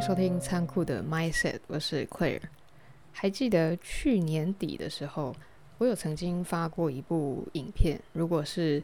收听仓库的 Mindset，我是 Claire。还记得去年底的时候，我有曾经发过一部影片。如果是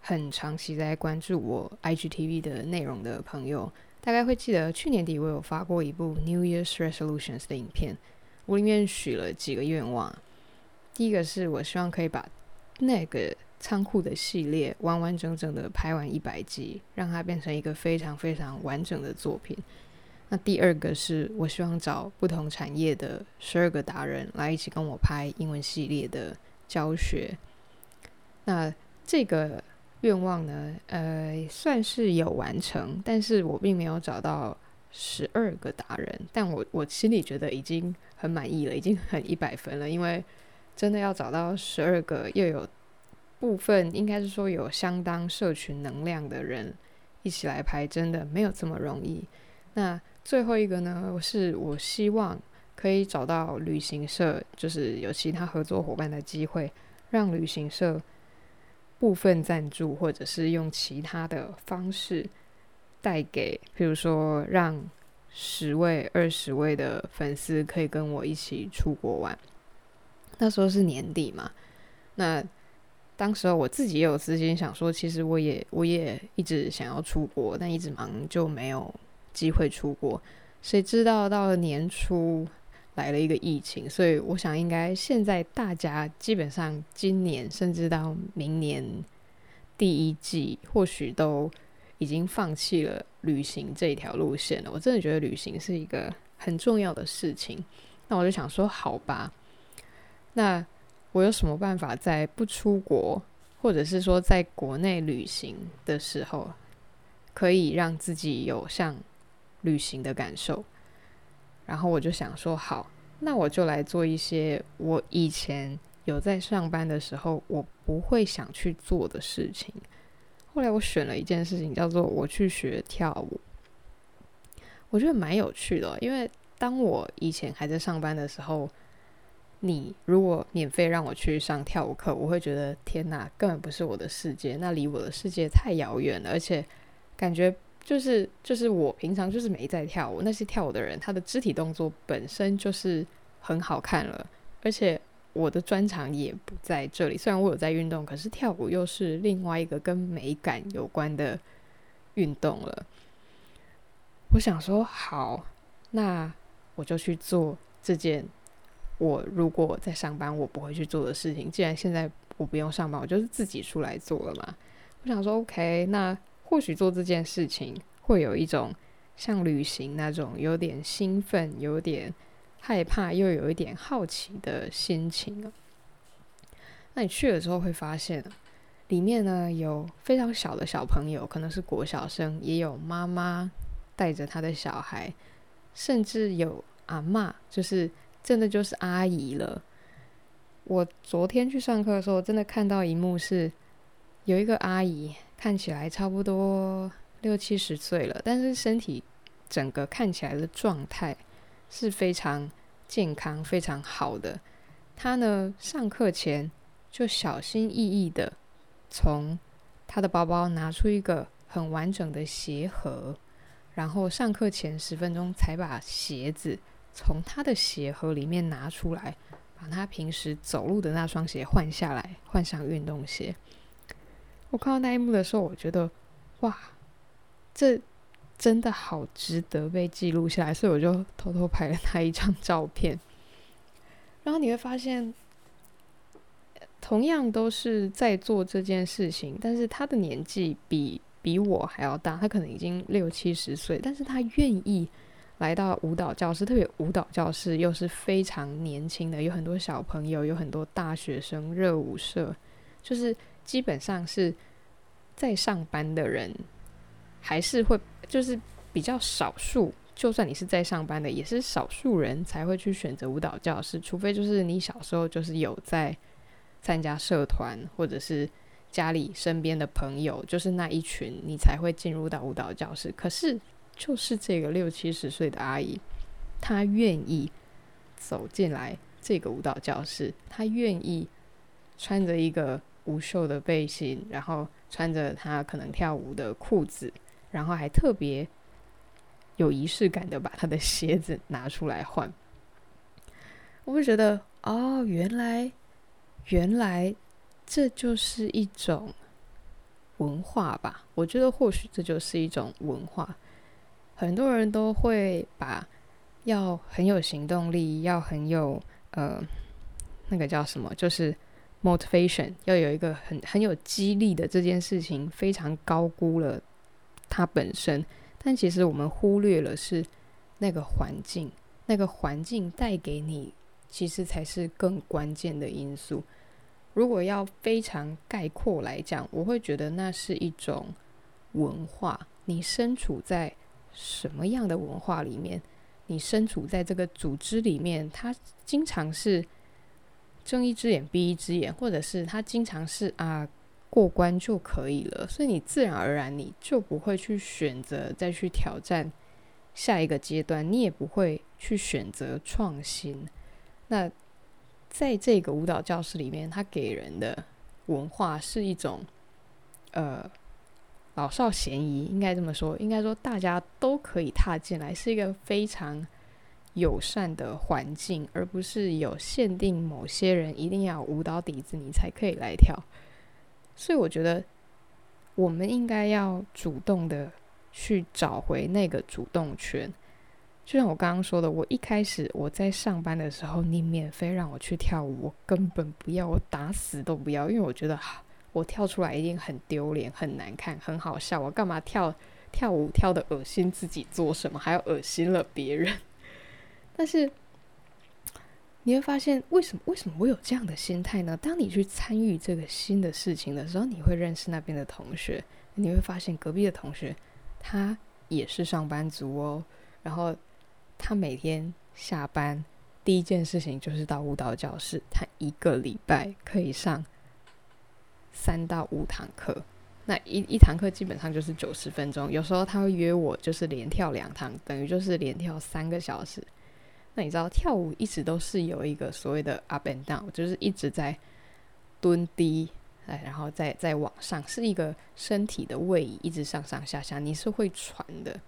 很长期在关注我 IGTV 的内容的朋友，大概会记得去年底我有发过一部 New Year's Resolutions 的影片。我里面许了几个愿望，第一个是我希望可以把那个仓库的系列完完整整的拍完一百集，让它变成一个非常非常完整的作品。那第二个是我希望找不同产业的十二个达人来一起跟我拍英文系列的教学。那这个愿望呢，呃，算是有完成，但是我并没有找到十二个达人，但我我心里觉得已经很满意了，已经很一百分了，因为真的要找到十二个又有。部分应该是说有相当社群能量的人一起来拍，真的没有这么容易。那最后一个呢，是我希望可以找到旅行社，就是有其他合作伙伴的机会，让旅行社部分赞助，或者是用其他的方式带给，比如说让十位、二十位的粉丝可以跟我一起出国玩。那时候是年底嘛，那。当时候我自己也有私心想说，其实我也我也一直想要出国，但一直忙就没有机会出国。谁知道到了年初来了一个疫情，所以我想应该现在大家基本上今年甚至到明年第一季，或许都已经放弃了旅行这一条路线了。我真的觉得旅行是一个很重要的事情。那我就想说，好吧，那。我有什么办法在不出国，或者是说在国内旅行的时候，可以让自己有像旅行的感受？然后我就想说，好，那我就来做一些我以前有在上班的时候我不会想去做的事情。后来我选了一件事情，叫做我去学跳舞。我觉得蛮有趣的，因为当我以前还在上班的时候。你如果免费让我去上跳舞课，我会觉得天哪，根本不是我的世界，那离我的世界太遥远了，而且感觉就是就是我平常就是没在跳舞，那些跳舞的人他的肢体动作本身就是很好看了，而且我的专长也不在这里。虽然我有在运动，可是跳舞又是另外一个跟美感有关的运动了。我想说好，那我就去做这件。我如果在上班，我不会去做的事情，既然现在我不用上班，我就是自己出来做了嘛。我想说，OK，那或许做这件事情会有一种像旅行那种有点兴奋、有点害怕又有一点好奇的心情。那你去了之后会发现，里面呢有非常小的小朋友，可能是国小生，也有妈妈带着他的小孩，甚至有阿嬷，就是。真的就是阿姨了。我昨天去上课的时候，真的看到一幕是，有一个阿姨看起来差不多六七十岁了，但是身体整个看起来的状态是非常健康、非常好的。她呢，上课前就小心翼翼的从她的包包拿出一个很完整的鞋盒，然后上课前十分钟才把鞋子。从他的鞋盒里面拿出来，把他平时走路的那双鞋换下来，换上运动鞋。我看到那一幕的时候，我觉得，哇，这真的好值得被记录下来，所以我就偷偷拍了他一张照片。然后你会发现，同样都是在做这件事情，但是他的年纪比比我还要大，他可能已经六七十岁，但是他愿意。来到舞蹈教室，特别舞蹈教室又是非常年轻的，有很多小朋友，有很多大学生，热舞社，就是基本上是在上班的人，还是会就是比较少数。就算你是在上班的，也是少数人才会去选择舞蹈教室，除非就是你小时候就是有在参加社团，或者是家里身边的朋友，就是那一群，你才会进入到舞蹈教室。可是。就是这个六七十岁的阿姨，她愿意走进来这个舞蹈教室，她愿意穿着一个无袖的背心，然后穿着他可能跳舞的裤子，然后还特别有仪式感的把他的鞋子拿出来换。我会觉得，哦，原来，原来这就是一种文化吧？我觉得或许这就是一种文化。很多人都会把要很有行动力，要很有呃，那个叫什么，就是 motivation，要有一个很很有激励的这件事情，非常高估了它本身。但其实我们忽略了是那个环境，那个环境带给你。其实才是更关键的因素。如果要非常概括来讲，我会觉得那是一种文化。你身处在什么样的文化里面？你身处在这个组织里面，它经常是睁一只眼闭一只眼，或者是他经常是啊过关就可以了，所以你自然而然你就不会去选择再去挑战下一个阶段，你也不会去选择创新。那在这个舞蹈教室里面，它给人的文化是一种，呃，老少咸宜，应该这么说。应该说大家都可以踏进来，是一个非常友善的环境，而不是有限定某些人一定要舞蹈底子你才可以来跳。所以我觉得我们应该要主动的去找回那个主动权。就像我刚刚说的，我一开始我在上班的时候，你免费让我去跳舞，我根本不要，我打死都不要，因为我觉得我跳出来一定很丢脸、很难看、很好笑。我干嘛跳跳舞跳得恶心自己做什么，还要恶心了别人？但是你会发现，为什么为什么我有这样的心态呢？当你去参与这个新的事情的时候，你会认识那边的同学，你会发现隔壁的同学他也是上班族哦，然后。他每天下班第一件事情就是到舞蹈教室。他一个礼拜可以上三到五堂课，那一一堂课基本上就是九十分钟。有时候他会约我，就是连跳两堂，等于就是连跳三个小时。那你知道跳舞一直都是有一个所谓的 up and down，就是一直在蹲低，哎，然后再再往上，是一个身体的位移，一直上上下下，你是会喘的。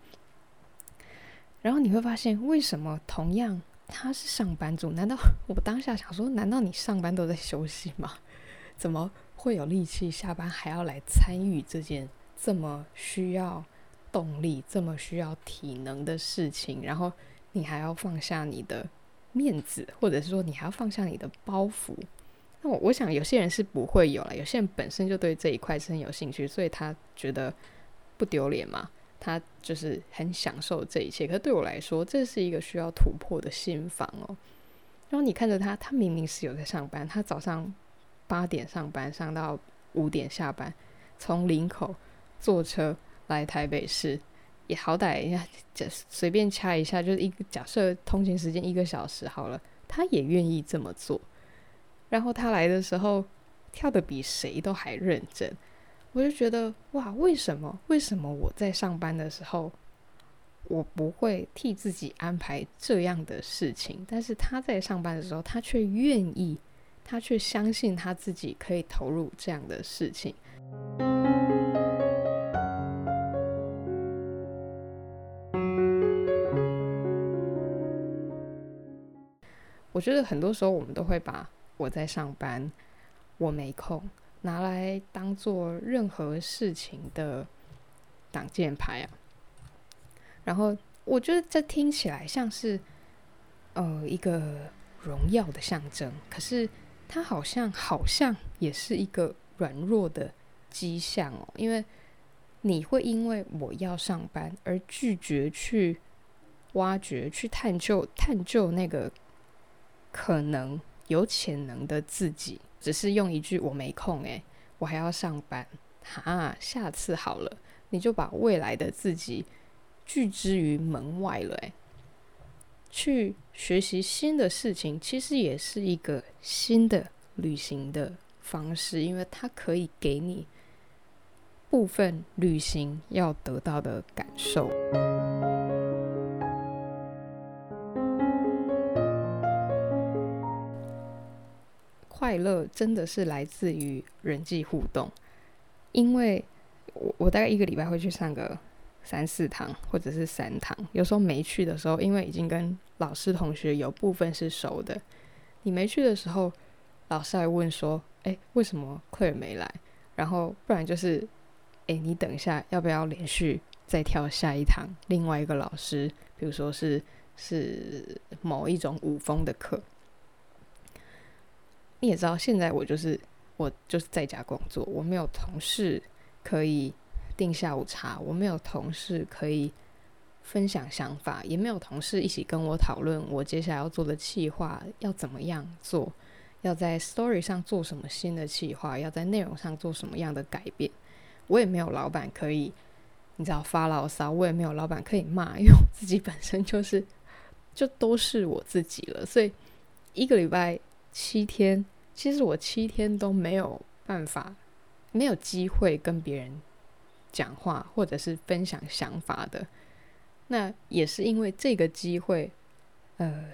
然后你会发现，为什么同样他是上班族？难道 我当下想说，难道你上班都在休息吗？怎么会有力气下班还要来参与这件这么需要动力、这么需要体能的事情？然后你还要放下你的面子，或者是说你还要放下你的包袱？那我我想有些人是不会有了，有些人本身就对这一块是很有兴趣，所以他觉得不丢脸嘛。他就是很享受这一切，可是对我来说，这是一个需要突破的心房哦。然后你看着他，他明明是有在上班，他早上八点上班，上到五点下班，从林口坐车来台北市，也好歹呀，就随便掐一下，就是一个假设通勤时间一个小时好了，他也愿意这么做。然后他来的时候跳得比谁都还认真。我就觉得哇，为什么？为什么我在上班的时候，我不会替自己安排这样的事情？但是他在上班的时候，他却愿意，他却相信他自己可以投入这样的事情。我觉得很多时候我们都会把我在上班，我没空。拿来当做任何事情的挡箭牌啊，然后我觉得这听起来像是呃一个荣耀的象征，可是它好像好像也是一个软弱的迹象哦，因为你会因为我要上班而拒绝去挖掘、去探究、探究那个可能有潜能的自己。只是用一句“我没空”诶，我还要上班，哈，下次好了，你就把未来的自己拒之于门外了诶，去学习新的事情，其实也是一个新的旅行的方式，因为它可以给你部分旅行要得到的感受。快乐真的是来自于人际互动，因为我我大概一个礼拜会去上个三四堂或者是三堂。有时候没去的时候，因为已经跟老师同学有部分是熟的，你没去的时候，老师还问说：“哎，为什么 Clair 没来？”然后不然就是：“哎，你等一下，要不要连续再跳下一堂？另外一个老师，比如说是是某一种舞风的课。”你也知道，现在我就是我就是在家工作，我没有同事可以订下午茶，我没有同事可以分享想法，也没有同事一起跟我讨论我接下来要做的企划要怎么样做，要在 story 上做什么新的企划，要在内容上做什么样的改变。我也没有老板可以，你知道发牢骚，我也没有老板可以骂，因为我自己本身就是就都是我自己了，所以一个礼拜。七天，其实我七天都没有办法，没有机会跟别人讲话或者是分享想法的。那也是因为这个机会，呃，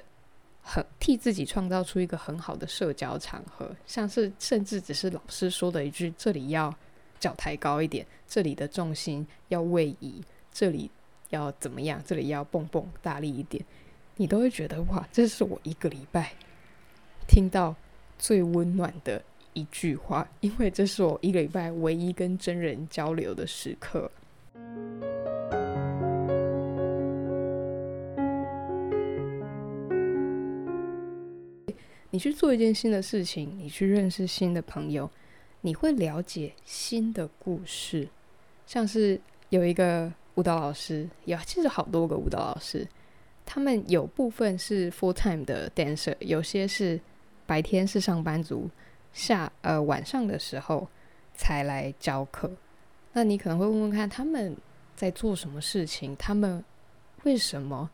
很替自己创造出一个很好的社交场合，像是甚至只是老师说的一句：“这里要脚抬高一点，这里的重心要位移，这里要怎么样，这里要蹦蹦大力一点。”你都会觉得哇，这是我一个礼拜。听到最温暖的一句话，因为这是我一个礼拜唯一跟真人交流的时刻。你去做一件新的事情，你去认识新的朋友，你会了解新的故事。像是有一个舞蹈老师，有其实好多个舞蹈老师，他们有部分是 full time 的 dancer，有些是。白天是上班族，下呃晚上的时候才来教课。那你可能会问问看，他们在做什么事情？他们为什么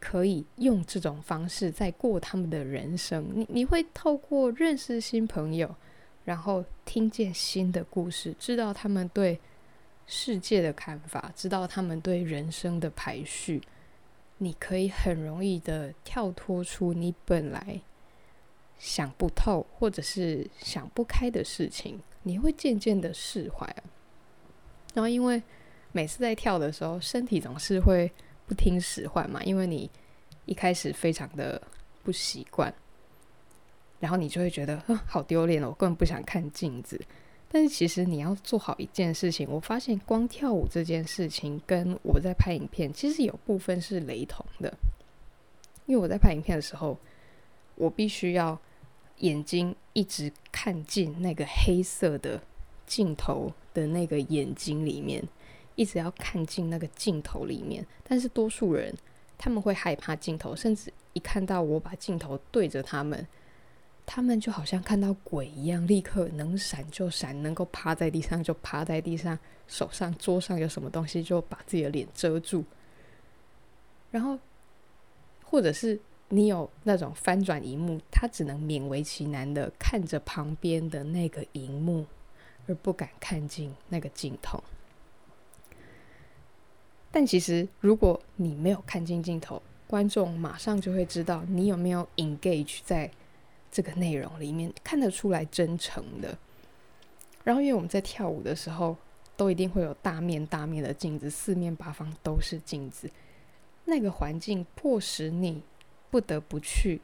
可以用这种方式在过他们的人生？你你会透过认识新朋友，然后听见新的故事，知道他们对世界的看法，知道他们对人生的排序。你可以很容易的跳脱出你本来。想不透，或者是想不开的事情，你会渐渐的释怀。然后，因为每次在跳的时候，身体总是会不听使唤嘛，因为你一开始非常的不习惯，然后你就会觉得，好丢脸哦，我根本不想看镜子。但是其实你要做好一件事情，我发现光跳舞这件事情跟我在拍影片其实有部分是雷同的，因为我在拍影片的时候，我必须要。眼睛一直看进那个黑色的镜头的那个眼睛里面，一直要看进那个镜头里面。但是多数人他们会害怕镜头，甚至一看到我把镜头对着他们，他们就好像看到鬼一样，立刻能闪就闪，能够趴在地上就趴在地上，手上桌上有什么东西就把自己的脸遮住，然后或者是。你有那种翻转荧幕，他只能勉为其难的看着旁边的那个荧幕，而不敢看进那个镜头。但其实，如果你没有看进镜头，观众马上就会知道你有没有 engage 在这个内容里面，看得出来真诚的。然后，因为我们在跳舞的时候，都一定会有大面大面的镜子，四面八方都是镜子，那个环境迫使你。不得不去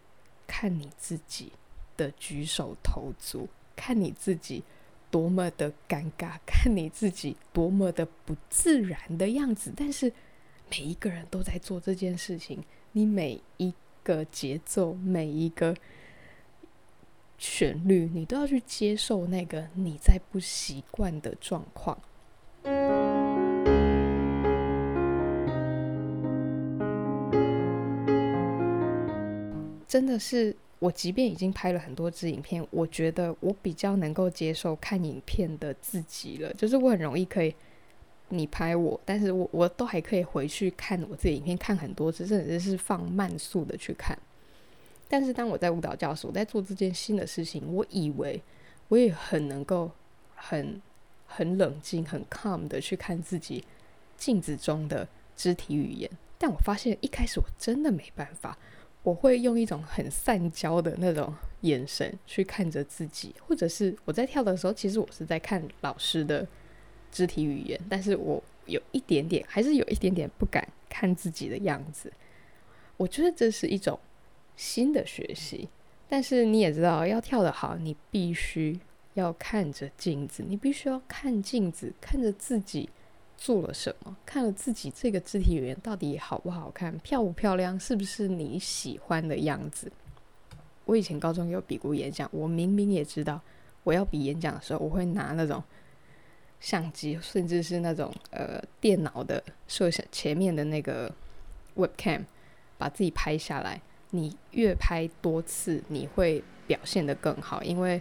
看你自己的举手投足，看你自己多么的尴尬，看你自己多么的不自然的样子。但是每一个人都在做这件事情，你每一个节奏，每一个旋律，你都要去接受那个你在不习惯的状况。真的是我，即便已经拍了很多支影片，我觉得我比较能够接受看影片的自己了。就是我很容易可以你拍我，但是我我都还可以回去看我自己影片，看很多次，甚至是放慢速的去看。但是当我在舞蹈教室，我在做这件新的事情，我以为我也很能够很很冷静、很 calm 的去看自己镜子中的肢体语言，但我发现一开始我真的没办法。我会用一种很散焦的那种眼神去看着自己，或者是我在跳的时候，其实我是在看老师的肢体语言，但是我有一点点，还是有一点点不敢看自己的样子。我觉得这是一种新的学习，但是你也知道，要跳得好，你必须要看着镜子，你必须要看镜子，看着自己做了什么，看了自己这个肢体语言到底好不好看，漂不漂亮，是不是你喜欢的样子。我以前高中有比过演讲，我明明也知道，我要比演讲的时候，我会拿那种相机，甚至是那种呃电脑的摄像前面的那个 webcam。把自己拍下来，你越拍多次，你会表现得更好，因为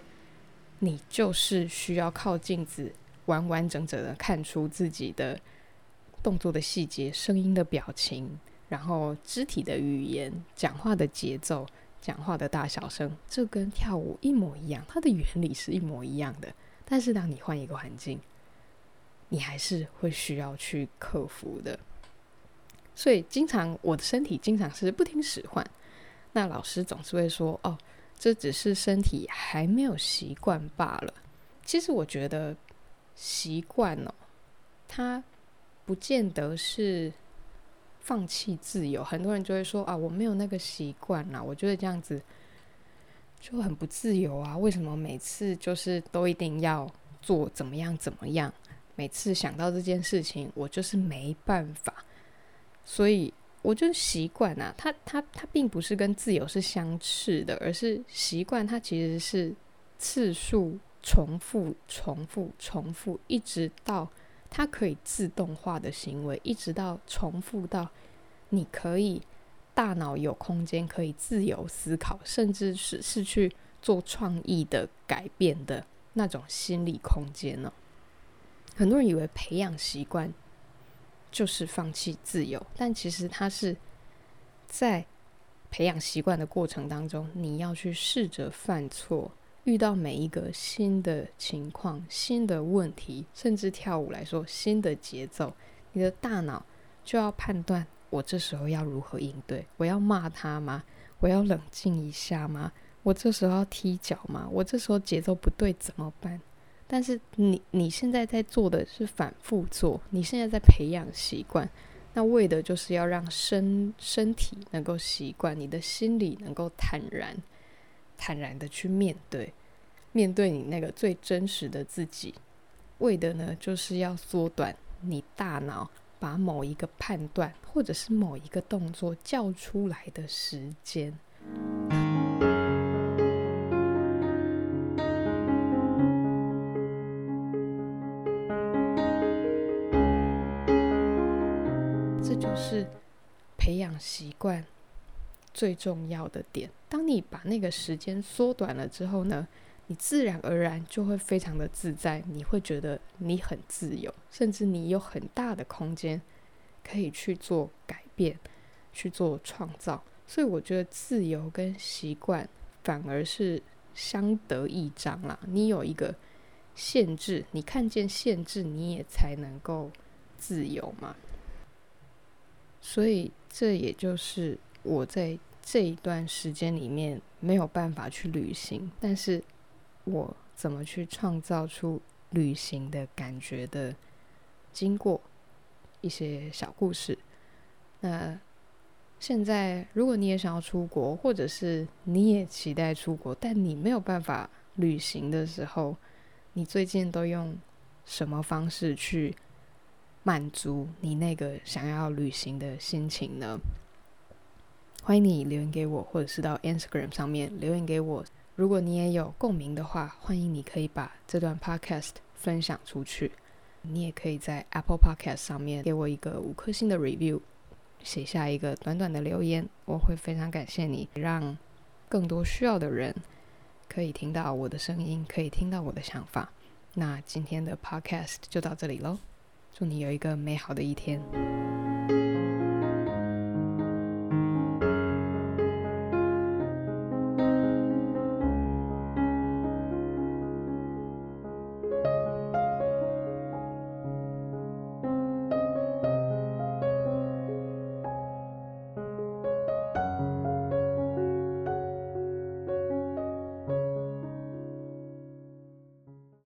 你就是需要靠镜子完完整整的看出自己的动作的细节、声音的表情，然后肢体的语言、讲话的节奏、讲话的大小声，这跟跳舞一模一样，它的原理是一模一样的。但是当你换一个环境，你还是会需要去克服的。所以，经常我的身体经常是不听使唤。那老师总是会说：“哦，这只是身体还没有习惯罢了。”其实我觉得习惯哦，它不见得是放弃自由。很多人就会说：“啊，我没有那个习惯啦，我觉得这样子就很不自由啊。为什么每次就是都一定要做怎么样怎么样？每次想到这件事情，我就是没办法。”所以我就习惯啊，它它它并不是跟自由是相斥的，而是习惯它其实是次数重复、重复、重复，一直到它可以自动化的行为，一直到重复到你可以大脑有空间可以自由思考，甚至是是去做创意的改变的那种心理空间呢。很多人以为培养习惯。就是放弃自由，但其实它是在培养习惯的过程当中，你要去试着犯错，遇到每一个新的情况、新的问题，甚至跳舞来说，新的节奏，你的大脑就要判断：我这时候要如何应对？我要骂他吗？我要冷静一下吗？我这时候要踢脚吗？我这时候节奏不对怎么办？但是你你现在在做的是反复做，你现在在培养习惯，那为的就是要让身身体能够习惯，你的心理能够坦然坦然的去面对，面对你那个最真实的自己，为的呢就是要缩短你大脑把某一个判断或者是某一个动作叫出来的时间。这就是培养习惯最重要的点。当你把那个时间缩短了之后呢，你自然而然就会非常的自在，你会觉得你很自由，甚至你有很大的空间可以去做改变、去做创造。所以我觉得自由跟习惯反而是相得益彰啦。你有一个限制，你看见限制，你也才能够自由嘛。所以，这也就是我在这一段时间里面没有办法去旅行，但是我怎么去创造出旅行的感觉的经过一些小故事。那现在，如果你也想要出国，或者是你也期待出国，但你没有办法旅行的时候，你最近都用什么方式去满足你那个想要旅行的心情呢？欢迎你留言给我，或者是到 Instagram 上面留言给我。如果你也有共鸣的话，欢迎你可以把这段 Podcast 分享出去。你也可以在 Apple Podcast 上面给我一个五颗星的 review，写下一个短短的留言，我会非常感谢你，让更多需要的人可以听到我的声音，可以听到我的想法。那今天的 Podcast 就到这里喽。祝你有一个美好的一天。